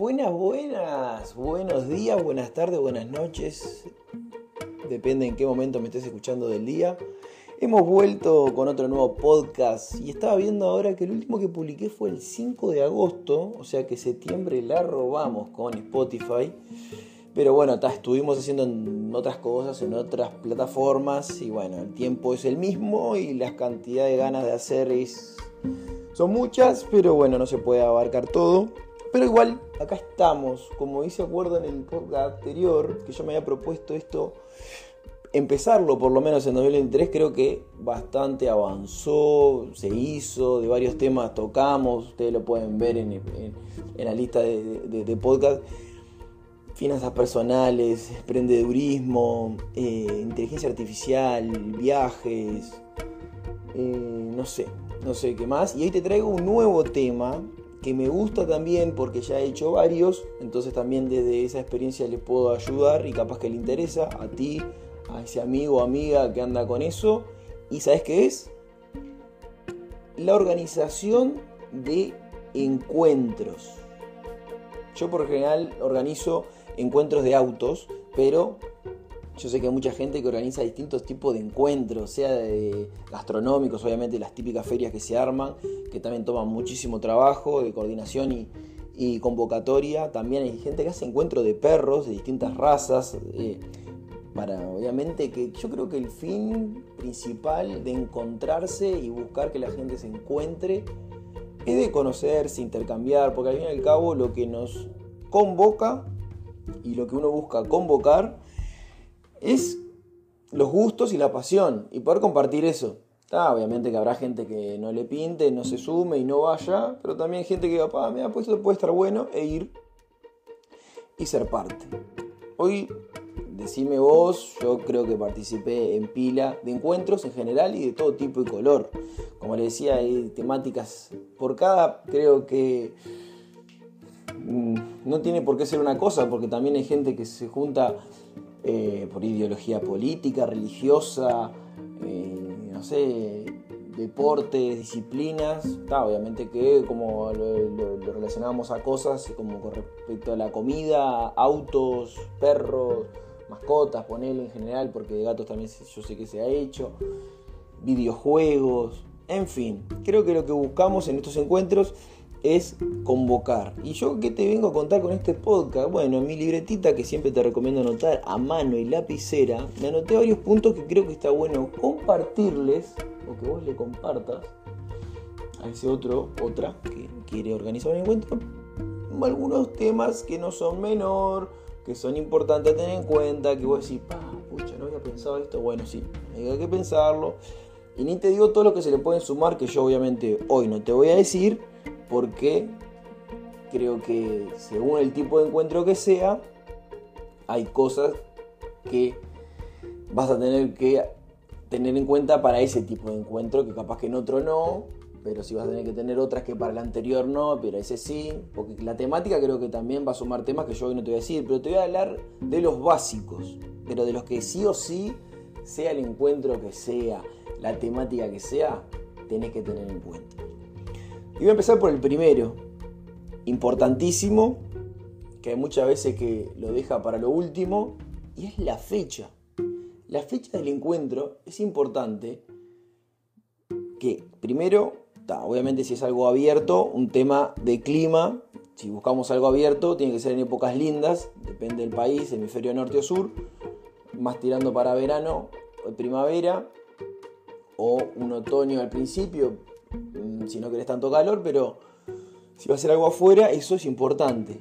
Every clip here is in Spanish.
Buenas, buenas, buenos días, buenas tardes, buenas noches. Depende en qué momento me estés escuchando del día. Hemos vuelto con otro nuevo podcast y estaba viendo ahora que el último que publiqué fue el 5 de agosto, o sea que septiembre la robamos con Spotify. Pero bueno, estuvimos haciendo otras cosas, en otras plataformas y bueno, el tiempo es el mismo y las cantidades de ganas de hacer es son muchas, pero bueno, no se puede abarcar todo. Pero igual, acá estamos. Como hice acuerdo en el podcast anterior, que yo me había propuesto esto, empezarlo por lo menos en 2023, creo que bastante avanzó, se hizo, de varios temas tocamos, ustedes lo pueden ver en, la lista de, podcast. Finanzas personales, emprendedurismo, eh, inteligencia artificial, viajes, eh, no sé, no sé qué más. Y hoy te traigo un nuevo tema que me gusta también porque ya he hecho varios, entonces también desde esa experiencia le puedo ayudar y capaz que le interesa a ti, a ese amigo o amiga que anda con eso. ¿Y sabes qué es? La organización de encuentros. Yo por general organizo encuentros de autos, pero yo sé que hay mucha gente que organiza distintos tipos de encuentros, sea de gastronómicos, obviamente las típicas ferias que se arman, que también toman muchísimo trabajo de coordinación y, convocatoria. También hay gente que hace encuentros de perros de distintas razas. Eh, para obviamente que yo creo que el fin principal de encontrarse y buscar que la gente se encuentre es de conocerse, intercambiar, porque al fin y al cabo lo que nos convoca y lo que uno busca convocar es los gustos y la pasión y poder compartir eso. obviamente que habrá gente que no le pinte, no se sume y no vaya, pero también gente que papá, mira, pues esto puede estar bueno e ir y ser parte. Hoy, decime vos, yo creo que participé en pila de encuentros en general y de todo tipo y color. Como les decía, hay temáticas por cada, creo que mm, no tiene por qué ser una cosa, porque también hay gente que se junta eh, por ideología política, religiosa, eh, no sé, deportes, disciplinas, obviamente que como lo, relacionamos a cosas como con respecto a la comida, autos, perros, mascotas, ponerlo en general, porque de gatos también yo sé que se ha hecho, videojuegos, en fin, creo que lo que buscamos en estos encuentros es convocar. ¿Y yo qué te vengo a contar con este podcast? Bueno, en mi libretita que siempre te recomiendo anotar a mano y lapicera, me anoté varios puntos que creo que está bueno compartirles o que vos le compartas a ese otro, otra que quiere organizar un encuentro. Algunos temas que no son menor, que son importantes a tener en cuenta, que vos decís, pa, pucha, no había pensado esto. Bueno, sí, hay que pensarlo. Y ni te digo todo lo que se le pueden sumar, que yo obviamente hoy no te voy a decir, porque creo que según el tipo de encuentro que sea, hay cosas que vas a tener que tener en cuenta para ese tipo de encuentro, que capaz que en otro no, pero sí vas a tener que tener otras que para el anterior no, pero ese sí, porque la temática creo que también va a sumar temas que yo hoy no te voy a decir, pero te voy a hablar de los básicos, pero de los que sí o sí, sea el encuentro que sea, la temática que sea, tenés que tener en cuenta. Y voy a empezar por el primero, importantísimo, que hay muchas veces que lo deja para lo último, y es la fecha. La fecha del encuentro es importante que primero, obviamente si es algo abierto, un tema de clima, si buscamos algo abierto, tiene que ser en épocas lindas, depende del país, hemisferio norte o sur, más tirando para verano o primavera, o un otoño al principio, si no querés tanto calor, pero si va a ser algo afuera, eso es importante.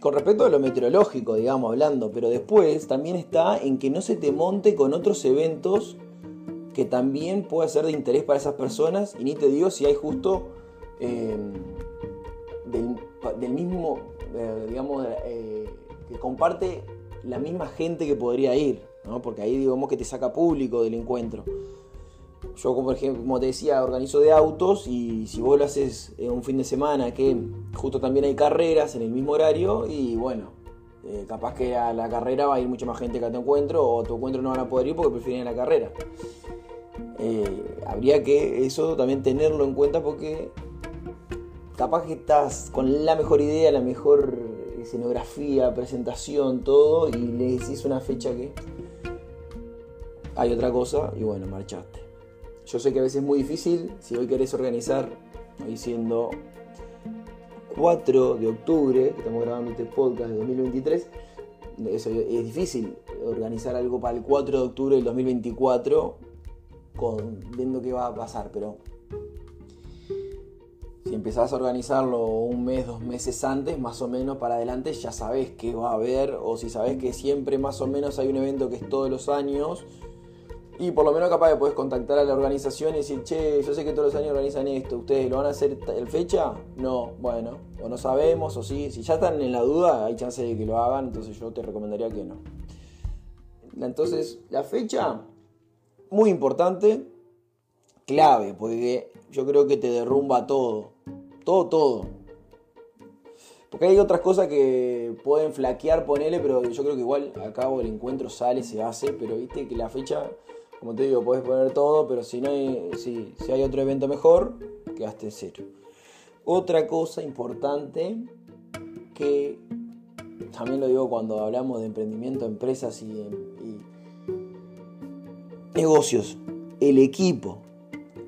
Con respecto a lo meteorológico, digamos, hablando, pero después también está en que no se te monte con otros eventos que también pueda ser de interés para esas personas, y ni te digo si hay justo em, del, mismo, eh, digamos, eh, que comparte la misma gente que podría ir, porque ahí digamos que te saca público del encuentro. Yo, como, como te decía, organizo de autos y si vos lo haces en un fin de semana que justo también hay carreras en el mismo horario y bueno, eh, capaz que a la carrera va a ir mucha más gente que a tu encuentro o a tu encuentro no van a poder ir porque prefieren la carrera. Eh, habría que eso también tenerlo en cuenta porque capaz que estás con la mejor idea, la mejor escenografía, presentación, todo, y le decís una fecha que hay otra cosa, y bueno, marchaste. Yo sé que a veces es muy difícil, si hoy querés organizar, hoy siendo 4 de octubre, que estamos grabando este podcast de 2023, eso es difícil organizar algo para el 4 de octubre del 2024 con, viendo qué va a pasar, pero si empezás a organizarlo un mes, dos meses antes, más o menos para adelante, ya sabes qué va a haber, o si sabes que siempre más o menos hay un evento que es todos los años, y por lo menos capaz de puedes contactar a la organización y decir, che, yo sé que todos los años organizan esto, ¿ustedes lo van a hacer en fecha? No, bueno, o no sabemos, o sí, si ya están en la duda, hay chance de que lo hagan, entonces yo te recomendaría que no. Entonces, la fecha, muy importante, clave, porque yo creo que te derrumba todo, todo, todo. Porque hay otras cosas que pueden flaquear, ponele, pero yo creo que igual a cabo el encuentro sale, se hace, pero viste que la fecha como te digo, puedes poner todo, pero si no hay, si, hay otro evento mejor, quedaste cero. Otra cosa importante que también lo digo cuando hablamos de emprendimiento, empresas y, y negocios, el equipo.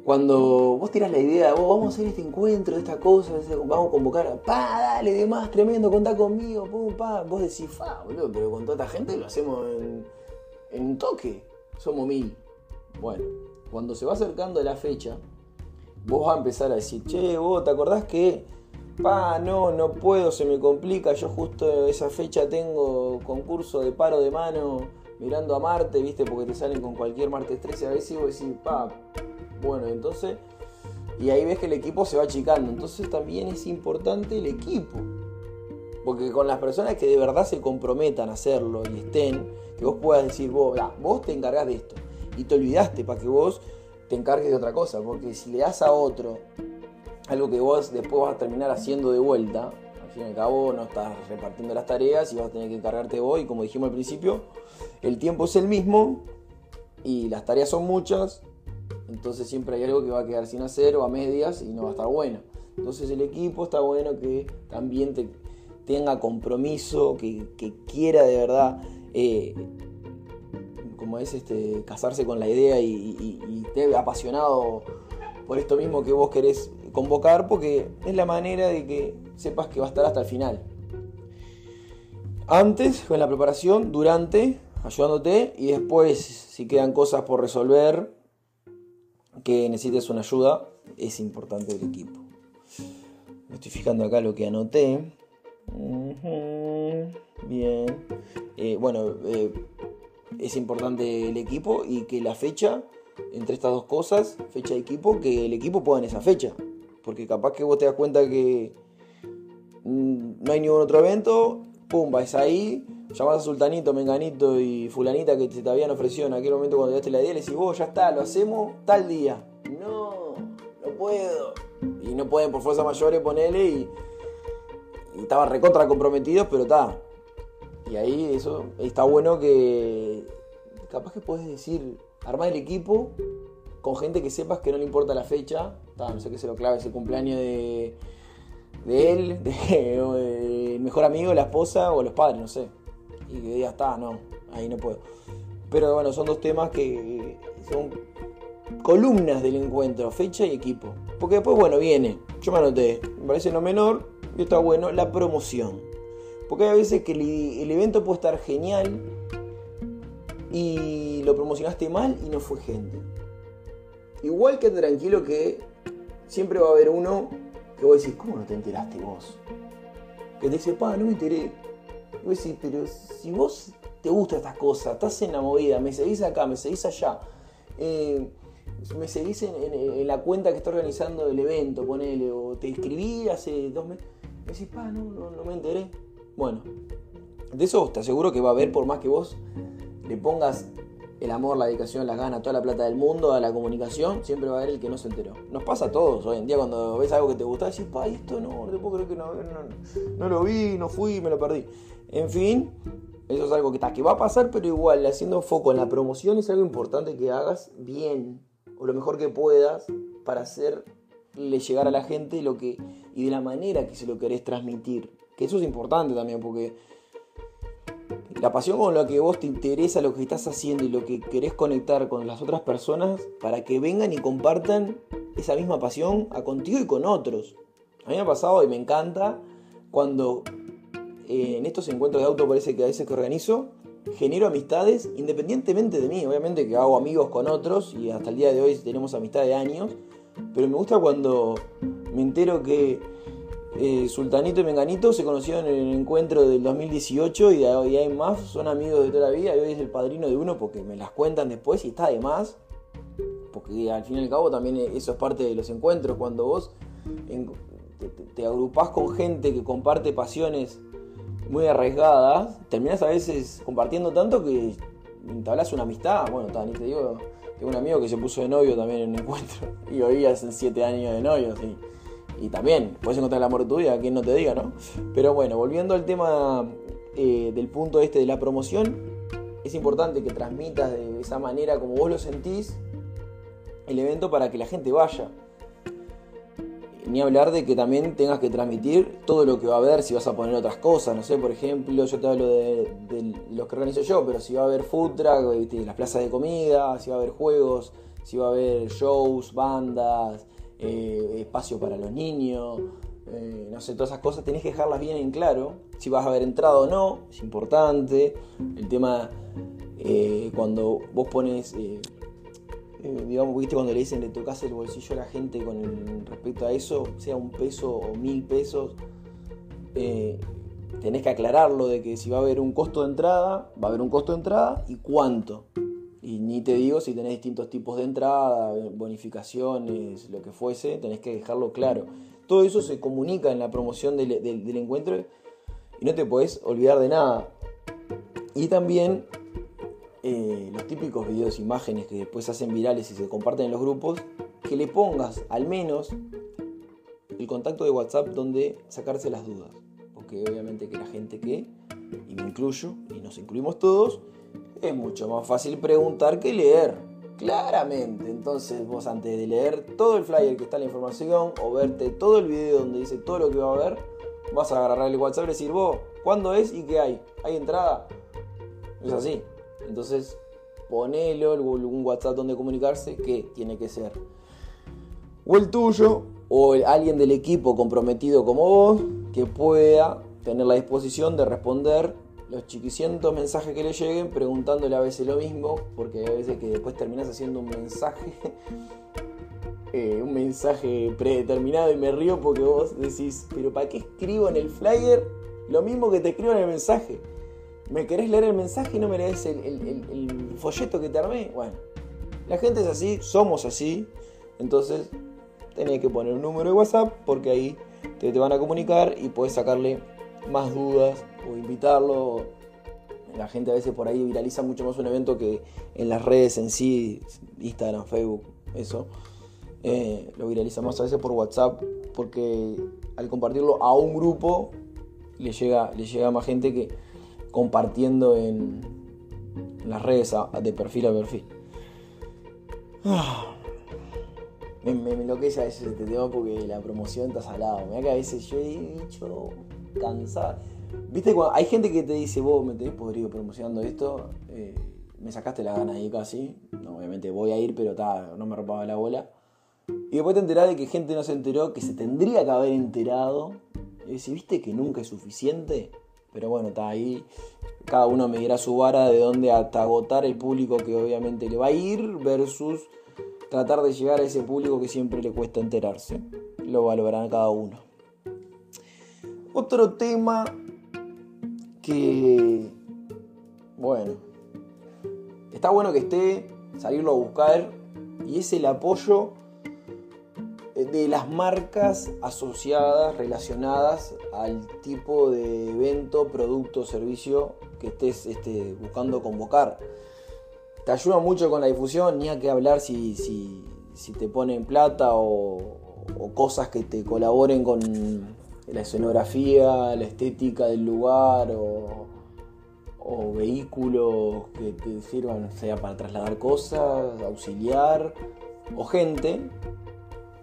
Cuando vos tiras la idea, vos vamos a hacer este encuentro, esta cosa, vamos a convocar, pa, dale, demás, tremendo, contá conmigo, pum, pa. Vos decís, fa, boludo, pero con toda esta gente lo hacemos en, en un toque somos mil. Bueno, cuando se va acercando la fecha, vos vas a empezar a decir, che, vos, ¿te acordás que, pa, no, no puedo, se me complica, yo justo esa fecha tengo concurso de paro de mano mirando a Marte, viste, porque te salen con cualquier martes 13 a veces vos decís, pa, bueno, entonces, y ahí ves que el equipo se va achicando, entonces también es importante el equipo. Porque con las personas que de verdad se comprometan a hacerlo y estén, que vos puedas decir, vos, vos te encargás de esto. Y te olvidaste para que vos te encargues de otra cosa. Porque si le das a otro algo que vos después vas a terminar haciendo de vuelta, al fin y al cabo no estás repartiendo las tareas y vas a tener que encargarte vos. Y como dijimos al principio, el tiempo es el mismo y las tareas son muchas. Entonces siempre hay algo que va a quedar sin hacer o a medias y no va a estar bueno. Entonces el equipo está bueno que también te, tenga compromiso, que, quiera de verdad, eh, como es, este, casarse con la idea y, esté apasionado por esto mismo que vos querés convocar, porque es la manera de que sepas que va a estar hasta el final. Antes, con la preparación, durante, ayudándote, y después, si quedan cosas por resolver, que necesites una ayuda, es importante el equipo. Me estoy fijando acá lo que anoté. Bien. Eh, bueno, eh, es importante el equipo y que la fecha, entre estas dos cosas, fecha de equipo, que el equipo pueda en esa fecha. Porque capaz que vos te das cuenta que mm, no hay ningún otro evento, pum, vais ahí, llamás a Sultanito, Menganito y Fulanita que te habían ofrecido en aquel momento cuando te la idea, y le decís, vos ya está, lo hacemos tal día. No, no puedo. Y no pueden por fuerza mayores ponerle y y estaba recontra comprometidos, pero está. Y ahí eso está bueno que capaz que puedes decir, armar el equipo con gente que sepas que no le importa la fecha, no sé qué se lo clave, ese cumpleaños de, de él, de, el mejor amigo, la esposa o los padres, no sé. Y que diga, está, no, ahí no puedo. Pero bueno, son dos temas que son columnas del encuentro, fecha y equipo. Porque después, bueno, viene, yo me anoté, me parece no menor, y está bueno, la promoción. Porque hay veces que el, evento puede estar genial y lo promocionaste mal y no fue gente. Igual que tranquilo que siempre va a haber uno que vos decís, ¿cómo no te enteraste vos? Que te dice, pa, no me enteré. Y vos decís, pero si vos te gustan estas cosas, estás en la movida, me seguís acá, me seguís allá, eh, me seguís en, la cuenta que está organizando el evento, ponele, o te escribí hace dos meses decís, pa, no, no, me enteré. Bueno, de eso te aseguro que va a haber, por más que vos le pongas el amor, la dedicación, la gana, toda la plata del mundo a la comunicación, siempre va a haber el que no se enteró. Nos pasa a todos hoy en día cuando ves algo que te gusta, decís, pa, esto no, no te puedo creer que no, no, lo vi, no fui, me lo perdí. En fin, eso es algo que, está, que va a pasar, pero igual, haciendo foco en la promoción es algo importante que hagas bien, o lo mejor que puedas, para hacer hacerle llegar a la gente lo que y de la manera que se lo querés transmitir. Que eso es importante también porque la pasión con la que vos te interesa lo que estás haciendo y lo que querés conectar con las otras personas para que vengan y compartan esa misma pasión a contigo y con otros. A mí me ha pasado y me encanta cuando eh, en estos encuentros de auto parece que a veces que organizo genero amistades independientemente de mí. Obviamente que hago amigos con otros y hasta el día de hoy tenemos amistad de años. Pero me gusta cuando me entero que eh, Sultanito y Menganito se conocieron en el encuentro del 2018 y de hoy hay más, son amigos de toda la vida y hoy es el padrino de uno porque me las cuentan después y está de más. Porque al fin y al cabo también eso es parte de los encuentros, cuando vos te, te agrupás con gente que comparte pasiones muy arriesgadas, terminas a veces compartiendo tanto que entablas una amistad. Bueno, ni te digo, tengo un amigo que se puso de novio también en un encuentro y hoy hacen 7 años de novios. Y, y, también puedes encontrar el amor de tu vida, quien no te diga, ¿no? Pero bueno, volviendo al tema eh, del punto este de la promoción, es importante que transmitas de esa manera como vos lo sentís el evento para que la gente vaya. Ni hablar de que también tengas que transmitir todo lo que va a haber, si vas a poner otras cosas, no sé, por ejemplo, yo te hablo de, los que organizo yo, pero si va a haber food truck, las plazas de comida, si va a haber juegos, si va a haber shows, bandas, eh, espacio para los niños, eh, no sé, todas esas cosas tenés que dejarlas bien en claro. Si vas a haber entrado o no, es importante. El tema, eh, cuando vos pones eh, digamos, viste cuando le dicen le tocas el bolsillo a la gente con respecto a eso, sea un peso o mil pesos, tenés que aclararlo de que si va a haber un costo de entrada, va a haber un costo de entrada y cuánto. Y ni te digo si tenés distintos tipos de entrada, bonificaciones, lo que fuese, tenés que dejarlo claro. Todo eso se comunica en la promoción del, encuentro y no te podés olvidar de nada. Y también eh, los típicos videos, imágenes que después hacen virales y se comparten en los grupos, que le pongas al menos el contacto de WhatsApp donde sacarse las dudas. Porque obviamente que la gente que, y me incluyo, y nos incluimos todos, es mucho más fácil preguntar que leer. Claramente, entonces vos antes de leer todo el flyer que está en la información o verte todo el video donde dice todo lo que va a haber, vas a agarrar el WhatsApp y decir, vos, ¿cuándo es y qué hay? ¿Hay entrada? Es así. Entonces, ponelo, un WhatsApp donde comunicarse, que tiene que ser o el tuyo o alguien del equipo comprometido como vos que pueda tener la disposición de responder los chiquicientos mensajes que le lleguen preguntándole a veces lo mismo, porque hay veces que después terminas haciendo un mensaje, eh, un mensaje predeterminado y me río porque vos decís, pero ¿para qué escribo en el flyer lo mismo que te escribo en el mensaje? ¿Me querés leer el mensaje y no me lees el, folleto que te armé? Bueno, la gente es así, somos así. Entonces, tenés que poner un número de WhatsApp porque ahí te, te van a comunicar y puedes sacarle más dudas o invitarlo. La gente a veces por ahí viraliza mucho más un evento que en las redes en sí, Instagram, Facebook, eso. Eh, lo viraliza más a veces por WhatsApp porque al compartirlo a un grupo le llega, le llega más gente que, compartiendo en, las redes de perfil a perfil. Ah, me, me, enloquece a veces este tema porque la promoción está salada. Mira que a veces yo he dicho cansado. Viste, cuando hay gente que te dice, vos me tenés podrido promocionando esto, eh, me sacaste la gana ahí casi. No, obviamente voy a ir, pero no me robaba la bola. Y después te enterás de que gente no se enteró, que se tendría que haber enterado. Y decís, ¿viste que nunca es suficiente? Pero bueno, está ahí. Cada uno medirá su vara de dónde hasta agotar el público que obviamente le va a ir versus tratar de llegar a ese público que siempre le cuesta enterarse. Lo valorarán cada uno. Otro tema que, bueno, está bueno que esté, salirlo a buscar, y es el apoyo de las marcas asociadas, relacionadas al tipo de evento, producto, servicio que estés este, buscando convocar. Te ayuda mucho con la difusión, ni a que hablar si, si, te ponen plata o, cosas que te colaboren con la escenografía, la estética del lugar o, vehículos que te sirvan, sea para trasladar cosas, auxiliar o gente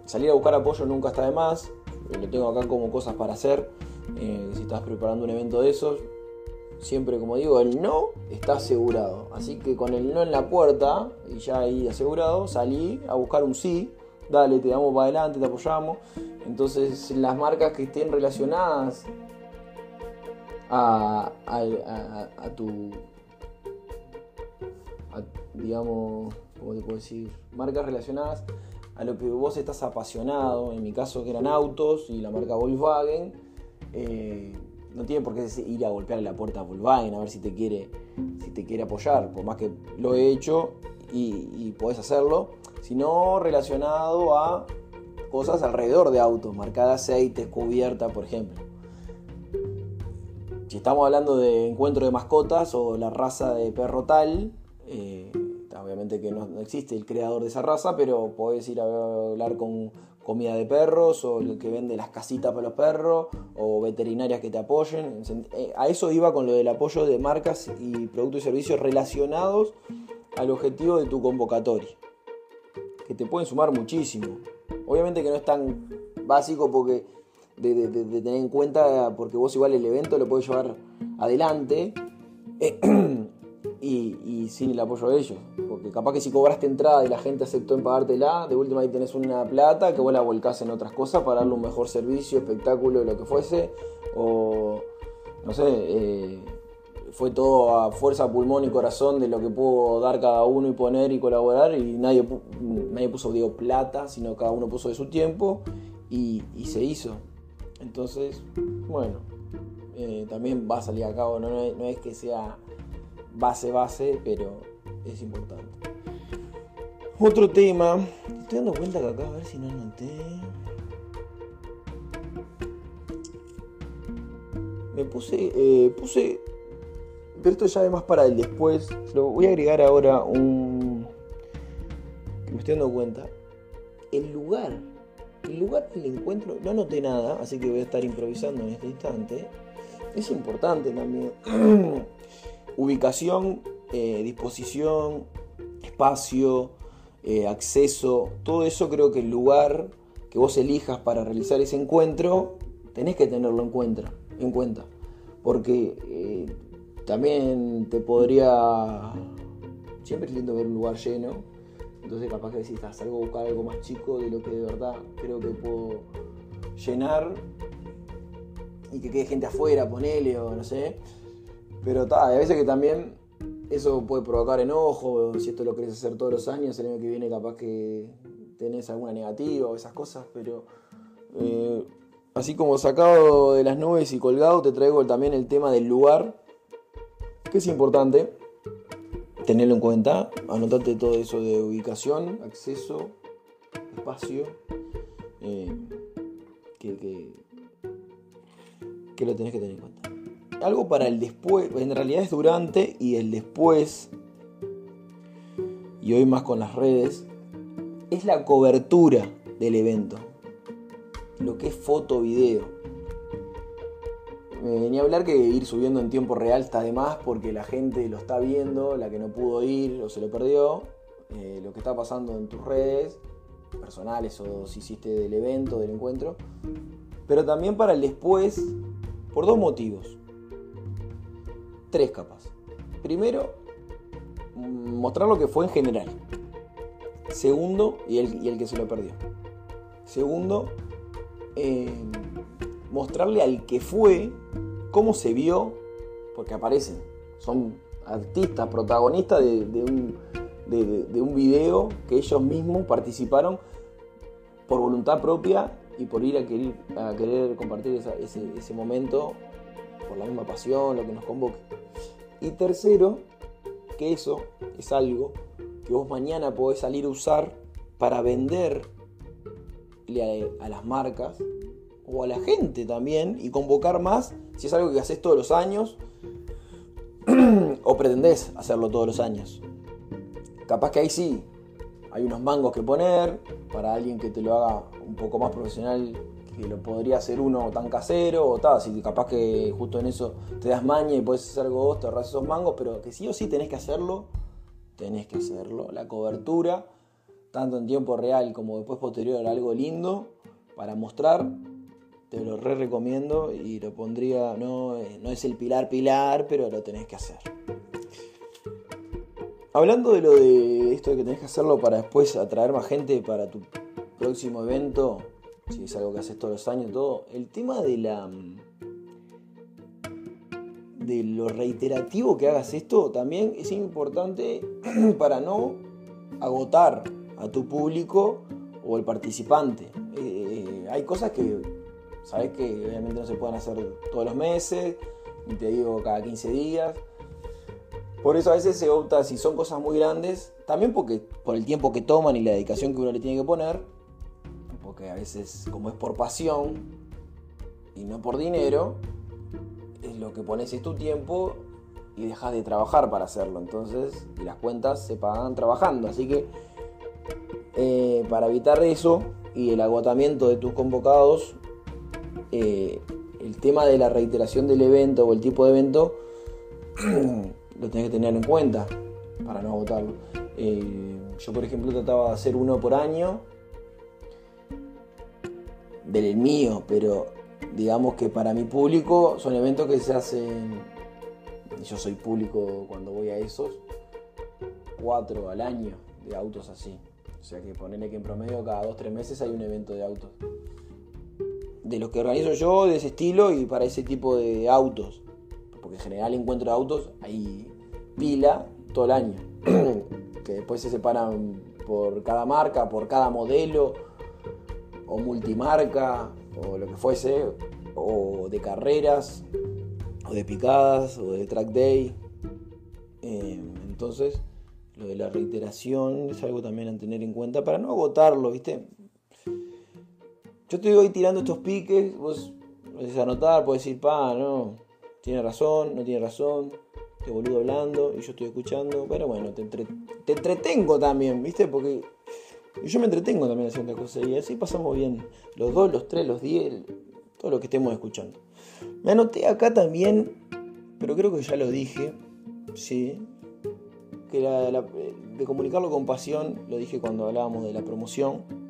salir a buscar apoyo nunca está de más. Lo tengo acá como cosas para hacer. Eh, si estás preparando un evento de esos, siempre como digo, el no está asegurado. Así que con el no en la puerta y ya ahí asegurado, salí a buscar un sí. Dale, te damos para adelante, te apoyamos. Entonces las marcas que estén relacionadas a, tu, digamos, ¿cómo te puedo decir? Marcas relacionadas a lo que vos estás apasionado, en mi caso que eran autos y la marca Volkswagen, eh, no tiene por qué ir a golpear la puerta a Volkswagen a ver si te quiere, si te quiere apoyar, por más que lo he hecho y, y podés hacerlo, sino relacionado a cosas alrededor de autos, marca de aceite, cubierta, por ejemplo. Si estamos hablando de encuentro de mascotas o la raza de perro tal, eh, obviamente que no, existe el creador de esa raza, pero podés ir a hablar con comida de perros o el que vende las casitas para los perros o veterinarias que te apoyen. Eh, a eso iba con lo del apoyo de marcas y productos y servicios relacionados al objetivo de tu convocatoria, que te pueden sumar muchísimo. Obviamente que no es tan básico porque de, tener en cuenta, porque vos igual el evento lo podés llevar adelante. y, sin el apoyo de ellos. Porque capaz que si cobraste entrada y la gente aceptó en pagártela, de última ahí tenés una plata que vos la volcás en otras cosas para darle un mejor servicio, espectáculo, lo que fuese. O, no sé, eh, fue todo a fuerza, pulmón y corazón de lo que pudo dar cada uno y poner y colaborar. Y nadie, nadie puso, digo, plata, sino cada uno puso de su tiempo y, se hizo. Entonces, bueno, eh, también va a salir a cabo, no es que sea base base, pero es importante. Otro tema, estoy dando cuenta que acá, a ver si no anoté. Me puse, eh, puse, pero esto ya además para el después. Lo voy a agregar ahora un, que me estoy dando cuenta. El lugar, el lugar del encuentro, no anoté nada, así que voy a estar improvisando en este instante. Es importante también. ubicación, eh, disposición, espacio, eh, acceso, todo eso creo que el lugar que vos elijas para realizar ese encuentro, tenés que tenerlo en cuenta. En cuenta porque eh, también te podría... Siempre es lindo ver un lugar lleno, entonces capaz que decís, salgo a buscar algo más chico de lo que de verdad creo que puedo llenar y que quede gente afuera, ponele o no sé. Pero está, hay veces que también eso puede provocar enojo, si esto lo querés hacer todos los años, el año que viene capaz que tenés alguna negativa o esas cosas, pero eh, así como sacado de las nubes y colgado, te traigo también el tema del lugar, que es importante tenerlo en cuenta, anotate todo eso de ubicación, acceso, espacio, eh, que, que lo tenés que tener en cuenta. Algo para el después, en realidad es durante y el después, y hoy más con las redes, es la cobertura del evento, lo que es foto, video. Eh, ni hablar que ir subiendo en tiempo real está de más porque la gente lo está viendo, la que no pudo ir o se lo perdió, eh, lo que está pasando en tus redes personales o si hiciste del evento, del encuentro, pero también para el después, por dos motivos tres capas. Primero, mostrar lo que fue en general. Segundo, y el, que se lo perdió. Segundo, eh, mostrarle al que fue cómo se vio, porque aparecen, son artistas, protagonistas de, un, de, un video que ellos mismos participaron por voluntad propia y por ir a querer, a querer compartir ese, ese momento por la misma pasión, lo que nos convoque. Y tercero, que eso es algo que vos mañana podés salir a usar para venderle a, las marcas o a la gente también y convocar más si es algo que haces todos los años o pretendés hacerlo todos los años. Capaz que ahí sí, hay unos mangos que poner para alguien que te lo haga un poco más profesional que lo podría hacer uno tan casero o tal, si capaz que justo en eso te das maña y puedes hacer algo vos, te ahorras esos mangos, pero que sí o sí tenés que hacerlo, tenés que hacerlo. La cobertura tanto en tiempo real como después posterior, algo lindo para mostrar, te lo re recomiendo y lo pondría, no, eh, no es el pilar pilar, pero lo tenés que hacer. Hablando de lo de esto de que tenés que hacerlo para después atraer más gente para tu próximo evento, si es algo que haces todos los años, todo, el tema de la de lo reiterativo que hagas esto también es importante para no agotar a tu público o el participante. Eh, hay cosas que sabes que obviamente no se pueden hacer todos los meses, y te digo cada 15 días. Por eso a veces se opta, si son cosas muy grandes, también porque por el tiempo que toman y la dedicación que uno le tiene que poner, porque a veces como es por pasión y no por dinero, es lo que pones es tu tiempo y dejas de trabajar para hacerlo. Entonces, y las cuentas se pagan trabajando. Así que eh, para evitar eso y el agotamiento de tus convocados, eh, el tema de la reiteración del evento o el tipo de evento lo tenés que tener en cuenta para no agotarlo. Eh, yo, por ejemplo, trataba de hacer uno por año del mío, pero digamos que para mi público son eventos que se hacen, yo soy público cuando voy a esos, cuatro al año de autos así. O sea que ponerle que en promedio cada dos, tres meses hay un evento de autos. De los que organizo yo, de ese estilo y para ese tipo de autos. Porque en general encuentro autos, hay pila todo el año. que después se separan por cada marca, por cada modelo, o multimarca, o lo que fuese, o de carreras, o de picadas, o de track day. Eh, entonces, lo de la reiteración es algo también a tener en cuenta para no agotarlo, ¿viste? Yo te voy tirando estos piques, vos puedes anotar, puedes decir, pa, no, tiene razón, no tiene razón, te boludo hablando y yo estoy escuchando, pero bueno, te, te entretengo también, ¿viste? Porque yo me entretengo también haciendo cosas y así pasamos bien, los dos, los tres, los diez, todo lo que estemos escuchando. Me anoté acá también, pero creo que ya lo dije, sí, que de comunicarlo con pasión, lo dije cuando hablábamos de la promoción.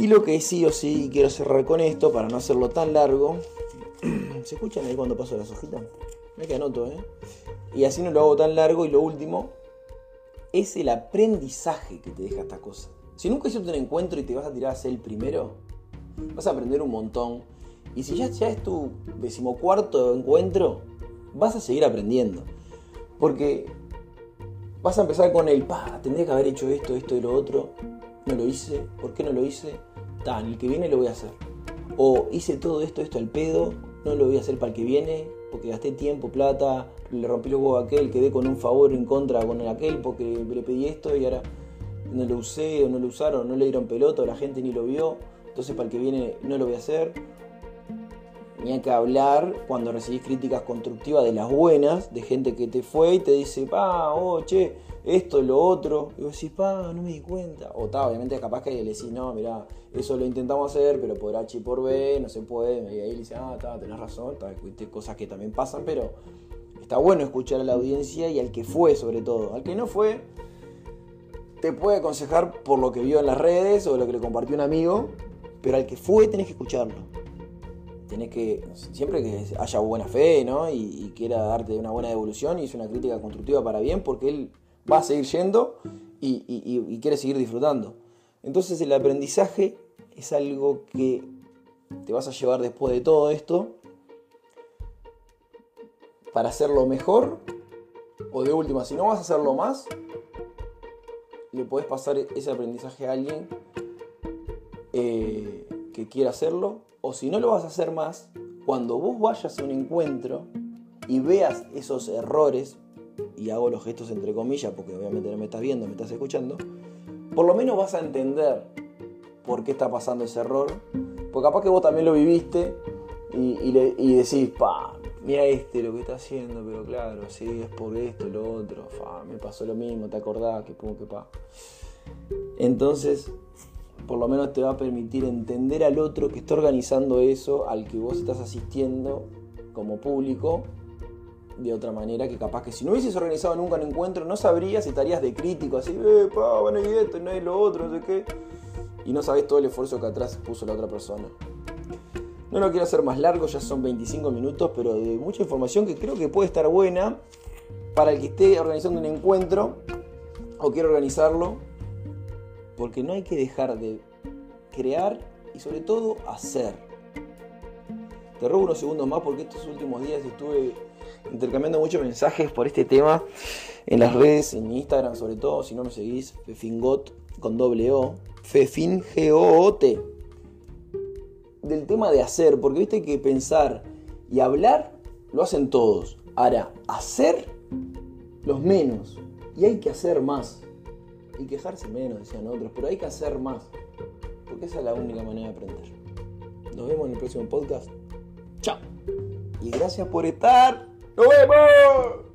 Y lo que sí o sí quiero cerrar con esto, para no hacerlo tan largo, ¿se escuchan ahí cuando paso las hojitas? Me que anoto, ¿eh? Y así no lo hago tan largo. Y lo último, es el aprendizaje que te deja esta cosa. Si nunca hiciste un encuentro y te vas a tirar a ser el primero, vas a aprender un montón. Y si ya, es tu decimocuarto encuentro, vas a seguir aprendiendo. Porque vas a empezar con el, pa, tendría que haber hecho esto, esto y lo otro. No lo hice, ¿por qué no lo hice? Tan, el que viene lo voy a hacer. O hice todo esto, esto al pedo, no lo voy a hacer para el que viene, porque gasté tiempo, plata, le rompí los huevos a aquel, quedé con un favor en contra con aquel porque le pedí esto y ahora no lo usé o no lo usaron, no le dieron pelota, la gente ni lo vio, entonces para el que viene no lo voy a hacer. Hay que hablar cuando recibís críticas constructivas de las buenas, de gente que te fue y te dice, pa, oh, che, esto, lo otro. Y vos decís, pa, no me di cuenta. O está, obviamente capaz que le decís, no, mira, eso lo intentamos hacer, pero por H y por B no se puede. Y ahí le dice, ah, está, tenés razón, está, cosas que también pasan, pero está bueno escuchar a la audiencia y al que fue sobre todo. Al que no fue, te puede aconsejar por lo que vio en las redes o lo que le compartió un amigo, pero al que fue tenés que escucharlo. Tenés que, siempre que haya buena fe, ¿no? Y, quiera darte una buena devolución y es una crítica constructiva para bien, porque él va a seguir yendo y, y quiere seguir disfrutando. Entonces el aprendizaje es algo que te vas a llevar después de todo esto para hacerlo mejor o de última, si no vas a hacerlo más, le podés pasar ese aprendizaje a alguien eh, que quiera hacerlo. O si no lo vas a hacer más, cuando vos vayas a un encuentro y veas esos errores, y hago los gestos entre comillas, porque obviamente no me estás viendo, me estás escuchando, por lo menos vas a entender por qué está pasando ese error. Porque capaz que vos también lo viviste y, y decís, pa, mira este lo que está haciendo, pero claro, sí, es por esto, lo otro, me pasó lo mismo, te acordás, que pum, que pa. Entonces, por lo menos te va a permitir entender al otro que está organizando eso, al que vos estás asistiendo como público, de otra manera que capaz que si no hubieses organizado nunca un encuentro no sabrías y estarías de crítico así, eh, pa, bueno y esto no hay lo otro, no sé qué. Y no sabés todo el esfuerzo que atrás puso la otra persona. No lo quiero hacer más largo, ya son 25 minutos, pero de mucha información que creo que puede estar buena para el que esté organizando un encuentro o quiere organizarlo. Porque no hay que dejar de crear y sobre todo hacer. Te robo unos segundos más porque estos últimos días estuve intercambiando muchos mensajes por este tema en las redes, en Instagram sobre todo, si no me seguís, Fefingot con doble O, Fefin G O O T. Del tema de hacer, porque viste que pensar y hablar lo hacen todos. Ahora, hacer los menos. Y hay que hacer más. Y quejarse menos, decían otros, pero hay que hacer más. Porque esa es la única manera de aprender. Nos vemos en el próximo podcast. Chao. Y gracias por estar. ¡Nos vemos!